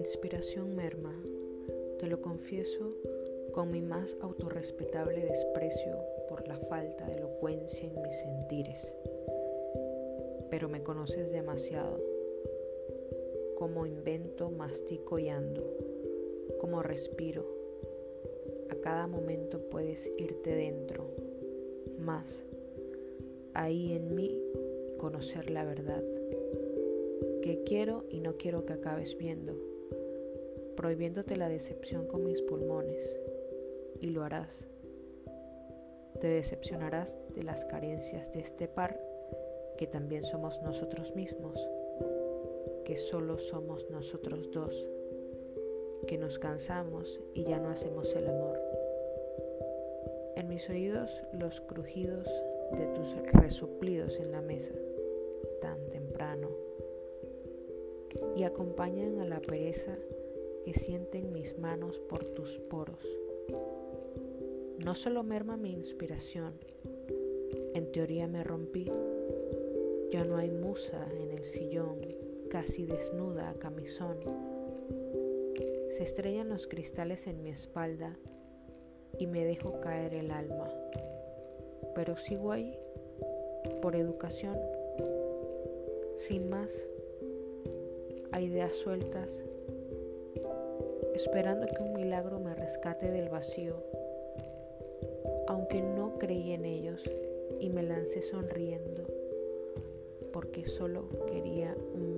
inspiración merma, te lo confieso con mi más autorrespetable desprecio por la falta de elocuencia en mis sentires. Pero me conoces demasiado. Como invento, mastico y ando. Como respiro. A cada momento puedes irte dentro. Más. Ahí en mí conocer la verdad. Que quiero y no quiero que acabes viendo. Prohibiéndote la decepción con mis pulmones y lo harás. Te decepcionarás de las carencias de este par que también somos nosotros mismos, que solo somos nosotros dos, que nos cansamos y ya no hacemos el amor. En mis oídos los crujidos de tus resuplidos en la mesa, tan temprano, y acompañan a la pereza que sienten mis manos por tus poros no solo merma mi inspiración, en teoría me rompí. Ya no hay musa en el sillón, casi desnuda a camisón. Se estrellan los cristales en mi espalda y me dejo caer el alma. Pero sigo ahí, por educación, sin más, a ideas sueltas, esperando que un milagro me rescate del vacío aunque no creí en ellos y me lancé sonriendo porque solo quería un.